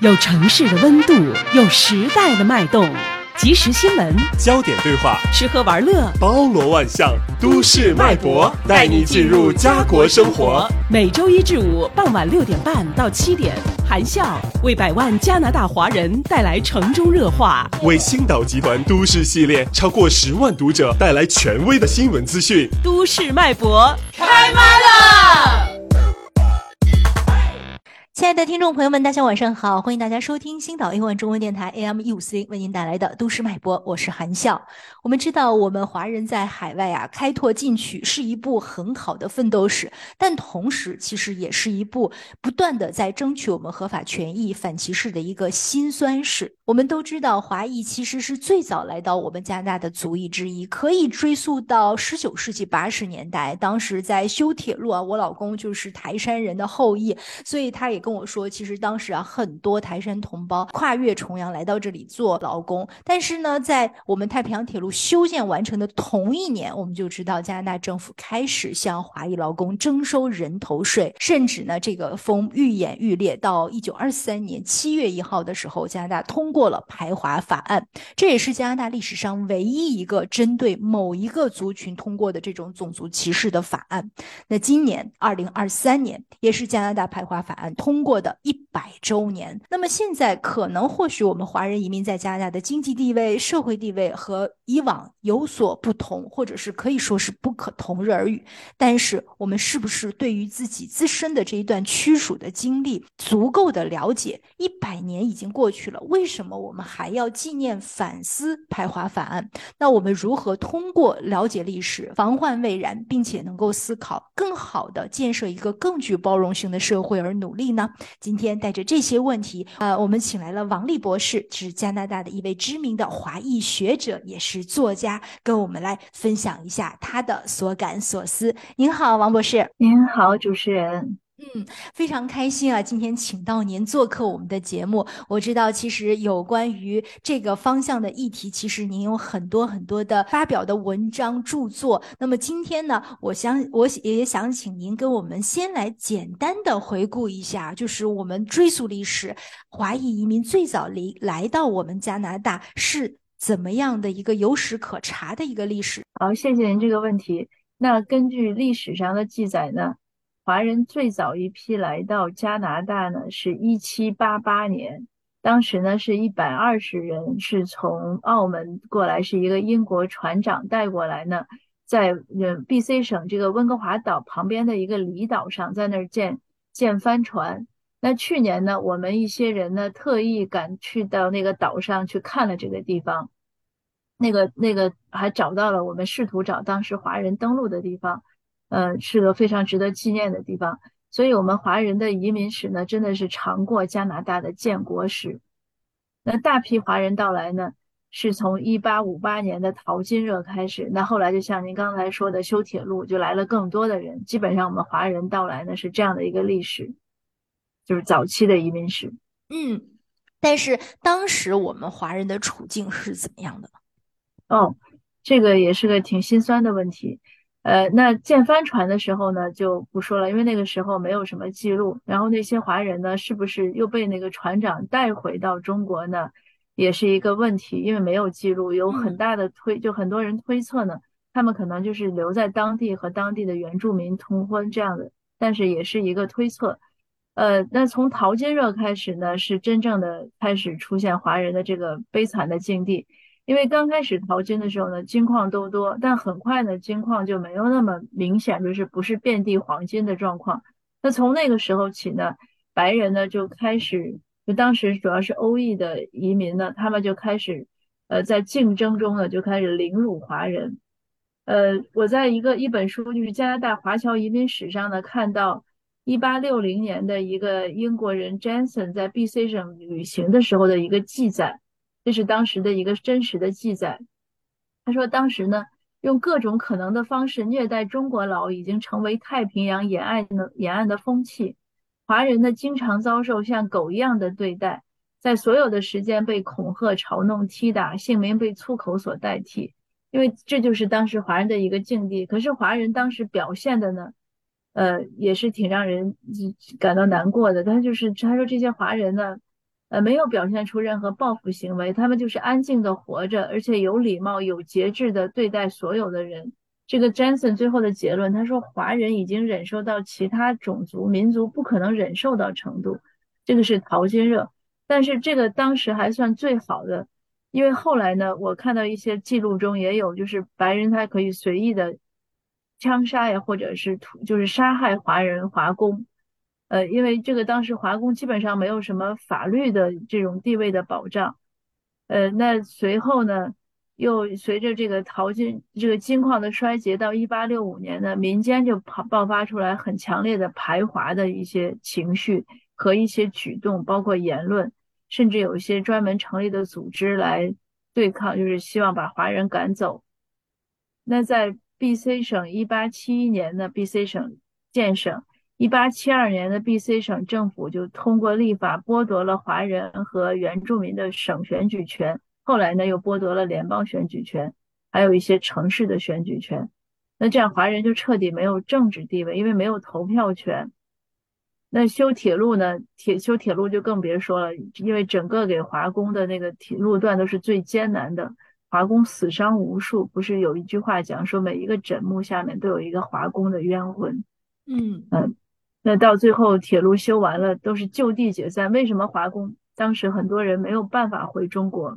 有城市的温度，有时代的脉动，即时新闻，焦点对话，吃喝玩乐，包罗万象，都市脉搏，带你进入家国生活。每周一至五傍晚六点半到七点，韩笑为百万加拿大华人带来城中热话，为星岛集团都市系列超过十万读者带来权威的新闻资讯。都市脉搏开麦了。亲爱的听众朋友们，大家晚上好！欢迎大家收听星岛英文中文电台 AM 一五四零为您带来的都市脉搏，我是韩笑。我们知道，我们华人在海外啊开拓进取是一部很好的奋斗史，但同时其实也是一部不断的在争取我们合法权益、反歧视的一个辛酸史。我们都知道，华裔其实是最早来到我们加拿大的族裔之一，可以追溯到十九世纪八十年代，当时在修铁路啊，我老公就是台山人的后裔，所以他也。跟我说，其实当时啊，很多台山同胞跨越重洋来到这里做劳工。但是呢，在我们太平洋铁路修建完成的同一年，我们就知道加拿大政府开始向华裔劳工征收人头税，甚至呢，这个风愈演愈烈。到一九二三年七月一号的时候，加拿大通过了排华法案，这也是加拿大历史上唯一一个针对某一个族群通过的这种种族歧视的法案。那今年二零二三年，也是加拿大排华法案通。通过的一百周年，那么现在可能或许我们华人移民在加拿大的经济地位、社会地位和以往有所不同，或者是可以说是不可同日而语。但是我们是不是对于自己自身的这一段屈辱的经历足够的了解？一百年已经过去了，为什么我们还要纪念、反思排华法案？那我们如何通过了解历史、防患未然，并且能够思考更好的建设一个更具包容性的社会而努力呢？今天带着这些问题，呃，我们请来了王丽博士，是加拿大的一位知名的华裔学者，也是作家，跟我们来分享一下他的所感所思。您好，王博士。您好，主持人。嗯，非常开心啊！今天请到您做客我们的节目。我知道，其实有关于这个方向的议题，其实您有很多很多的发表的文章著作。那么今天呢，我想我也想请您跟我们先来简单的回顾一下，就是我们追溯历史，华裔移民最早离来到我们加拿大是怎么样的一个有史可查的一个历史。好，谢谢您这个问题。那根据历史上的记载呢？华人最早一批来到加拿大呢，是一七八八年，当时呢是一百二十人，是从澳门过来，是一个英国船长带过来呢，在呃 B.C 省这个温哥华岛旁边的一个离岛上，在那儿建建帆船。那去年呢，我们一些人呢特意赶去到那个岛上去看了这个地方，那个那个还找到了我们试图找当时华人登陆的地方。呃，是个非常值得纪念的地方，所以，我们华人的移民史呢，真的是长过加拿大的建国史。那大批华人到来呢，是从一八五八年的淘金热开始。那后来，就像您刚才说的，修铁路就来了更多的人。基本上，我们华人到来呢，是这样的一个历史，就是早期的移民史。嗯，但是当时我们华人的处境是怎么样的呢？哦，这个也是个挺心酸的问题。呃，那建帆船的时候呢，就不说了，因为那个时候没有什么记录。然后那些华人呢，是不是又被那个船长带回到中国呢，也是一个问题，因为没有记录，有很大的推，就很多人推测呢，他们可能就是留在当地和当地的原住民通婚这样的，但是也是一个推测。呃，那从淘金热开始呢，是真正的开始出现华人的这个悲惨的境地。因为刚开始淘金的时候呢，金矿都多，但很快呢，金矿就没有那么明显，就是不是遍地黄金的状况。那从那个时候起呢，白人呢就开始，就当时主要是欧裔的移民呢，他们就开始，呃，在竞争中呢就开始凌辱华人。呃，我在一个一本书，就是加拿大华侨移民史上呢，看到一八六零年的一个英国人 Jensen 在 B.C 省旅行的时候的一个记载。这是当时的一个真实的记载。他说，当时呢，用各种可能的方式虐待中国佬，已经成为太平洋沿岸的沿岸的风气。华人呢，经常遭受像狗一样的对待，在所有的时间被恐吓、嘲弄、踢打，姓名被粗口所代替。因为这就是当时华人的一个境地。可是华人当时表现的呢，呃，也是挺让人感到难过的。他就是他说这些华人呢。呃，没有表现出任何报复行为，他们就是安静的活着，而且有礼貌、有节制的对待所有的人。这个 Jensen 最后的结论，他说华人已经忍受到其他种族民族不可能忍受到程度，这个是淘金热。但是这个当时还算最好的，因为后来呢，我看到一些记录中也有，就是白人他可以随意的枪杀呀，或者是屠，就是杀害华人华工。呃，因为这个当时华工基本上没有什么法律的这种地位的保障。呃，那随后呢？又随着这个淘金、这个金矿的衰竭，到一八六五年呢，民间就爆爆发出来很强烈的排华的一些情绪和一些举动，包括言论，甚至有一些专门成立的组织来对抗，就是希望把华人赶走。那在 B.C 省，一八七一年的 B.C 省建省，一八七二年的 B.C 省政府就通过立法剥夺了华人和原住民的省选举权。后来呢，又剥夺了联邦选举权，还有一些城市的选举权。那这样华人就彻底没有政治地位，因为没有投票权。那修铁路呢？铁修铁路就更别说了，因为整个给华工的那个铁路段都是最艰难的，华工死伤无数。不是有一句话讲说，每一个枕木下面都有一个华工的冤魂。嗯嗯，那到最后铁路修完了，都是就地解散。为什么华工当时很多人没有办法回中国？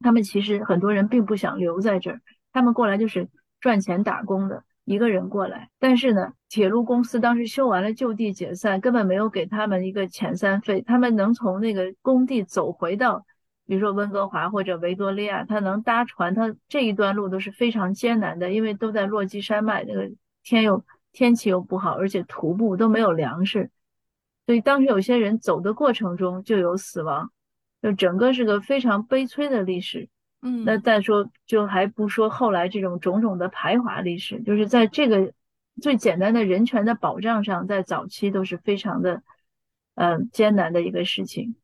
他们其实很多人并不想留在这儿，他们过来就是赚钱打工的，一个人过来。但是呢，铁路公司当时修完了就地解散，根本没有给他们一个遣散费。他们能从那个工地走回到，比如说温哥华或者维多利亚，他能搭船，他这一段路都是非常艰难的，因为都在落基山脉，那个天又天气又不好，而且徒步都没有粮食，所以当时有些人走的过程中就有死亡。就整个是个非常悲催的历史，嗯，那再说就还不说后来这种种种的排华历史，就是在这个最简单的人权的保障上，在早期都是非常的，嗯，艰难的一个事情。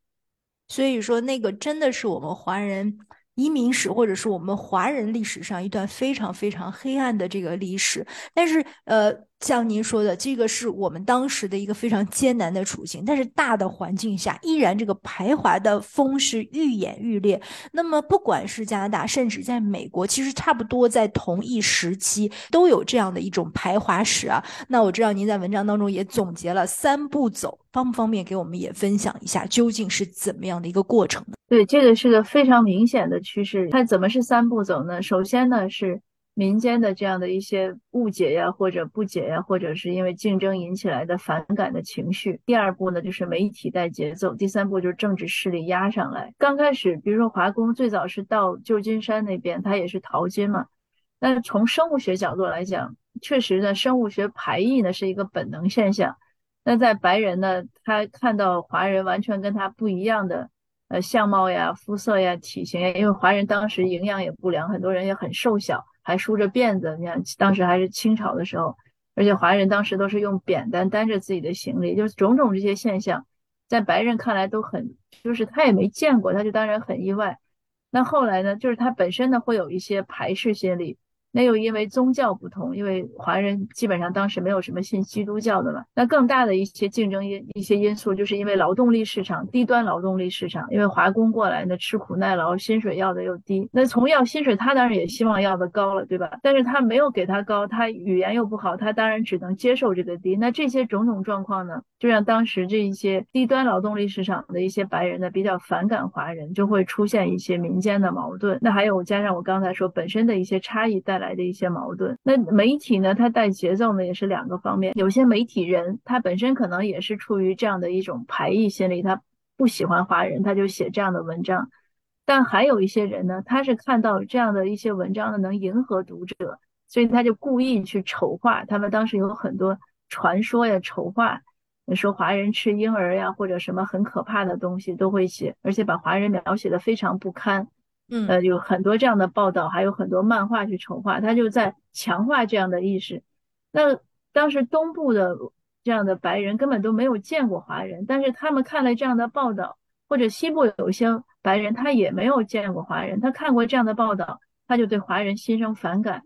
所以说，那个真的是我们华人移民史，或者是我们华人历史上一段非常非常黑暗的这个历史。但是，呃。像您说的，这个是我们当时的一个非常艰难的处境，但是大的环境下，依然这个排华的风是愈演愈烈。那么，不管是加拿大，甚至在美国，其实差不多在同一时期都有这样的一种排华史啊。那我知道您在文章当中也总结了三步走，方不方便给我们也分享一下，究竟是怎么样的一个过程呢？对，这个是个非常明显的趋势。它怎么是三步走呢？首先呢是。民间的这样的一些误解呀，或者不解呀，或者是因为竞争引起来的反感的情绪。第二步呢，就是媒体带节奏。第三步就是政治势力压上来。刚开始，比如说华工最早是到旧金山那边，他也是淘金嘛。那从生物学角度来讲，确实呢，生物学排异呢是一个本能现象。那在白人呢，他看到华人完全跟他不一样的呃相貌呀、肤色呀、体型呀，因为华人当时营养也不良，很多人也很瘦小。还梳着辫子，你看当时还是清朝的时候，而且华人当时都是用扁担担着自己的行李，就是种种这些现象，在白人看来都很，就是他也没见过，他就当然很意外。那后来呢，就是他本身呢会有一些排斥心理。那又因为宗教不同，因为华人基本上当时没有什么信基督教的嘛。那更大的一些竞争因一些因素，就是因为劳动力市场低端劳动力市场，因为华工过来呢吃苦耐劳，薪水要的又低。那从要薪水，他当然也希望要的高了，对吧？但是他没有给他高，他语言又不好，他当然只能接受这个低。那这些种种状况呢，就让当时这一些低端劳动力市场的一些白人呢比较反感华人，就会出现一些民间的矛盾。那还有加上我刚才说本身的一些差异带。来的一些矛盾，那媒体呢？它带节奏呢，也是两个方面。有些媒体人他本身可能也是出于这样的一种排异心理，他不喜欢华人，他就写这样的文章。但还有一些人呢，他是看到这样的一些文章呢，能迎合读者，所以他就故意去丑化。他们当时有很多传说呀，丑化，说华人吃婴儿呀，或者什么很可怕的东西都会写，而且把华人描写的非常不堪。嗯，呃，有很多这样的报道，还有很多漫画去丑化，他就在强化这样的意识。那当时东部的这样的白人根本都没有见过华人，但是他们看了这样的报道，或者西部有一些白人他也没有见过华人，他看过这样的报道，他就对华人心生反感，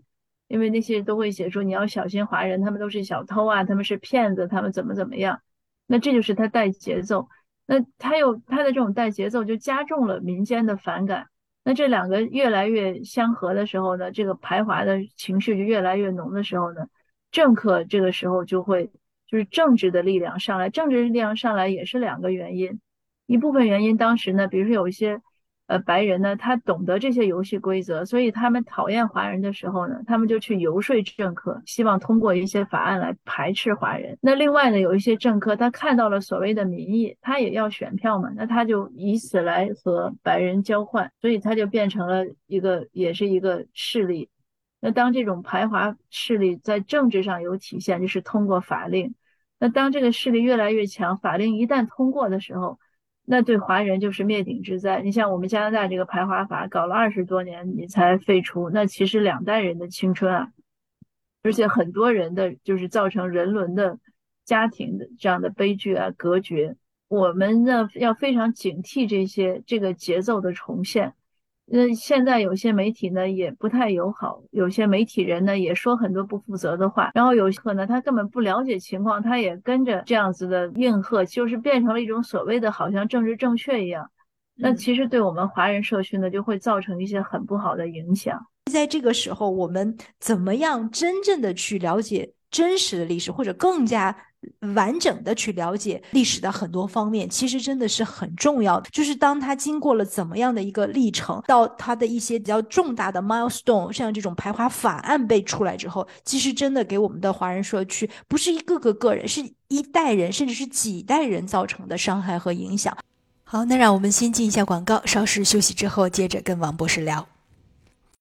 因为那些都会写说你要小心华人，他们都是小偷啊，他们是骗子，他们怎么怎么样。那这就是他带节奏。那他又他的这种带节奏就加重了民间的反感。那这两个越来越相合的时候呢，这个排华的情绪就越来越浓的时候呢，政客这个时候就会就是政治的力量上来，政治力量上来也是两个原因，一部分原因当时呢，比如说有一些。呃，白人呢，他懂得这些游戏规则，所以他们讨厌华人的时候呢，他们就去游说政客，希望通过一些法案来排斥华人。那另外呢，有一些政客他看到了所谓的民意，他也要选票嘛，那他就以此来和白人交换，所以他就变成了一个，也是一个势力。那当这种排华势力在政治上有体现，就是通过法令。那当这个势力越来越强，法令一旦通过的时候，那对华人就是灭顶之灾。你像我们加拿大这个排华法搞了二十多年，你才废除，那其实两代人的青春啊，而且很多人的就是造成人伦的家庭的这样的悲剧啊，隔绝。我们呢要非常警惕这些这个节奏的重现。那现在有些媒体呢也不太友好，有些媒体人呢也说很多不负责的话，然后有可能他根本不了解情况，他也跟着这样子的应和，就是变成了一种所谓的好像政治正确一样。那其实对我们华人社区呢就会造成一些很不好的影响。在这个时候，我们怎么样真正的去了解真实的历史，或者更加？完整的去了解历史的很多方面，其实真的是很重要的。就是当他经过了怎么样的一个历程，到他的一些比较重大的 milestone，像这种排华法案被出来之后，其实真的给我们的华人社区不是一个个个人，是一代人，甚至是几代人造成的伤害和影响。好，那让我们先进一下广告，稍事休息之后，接着跟王博士聊。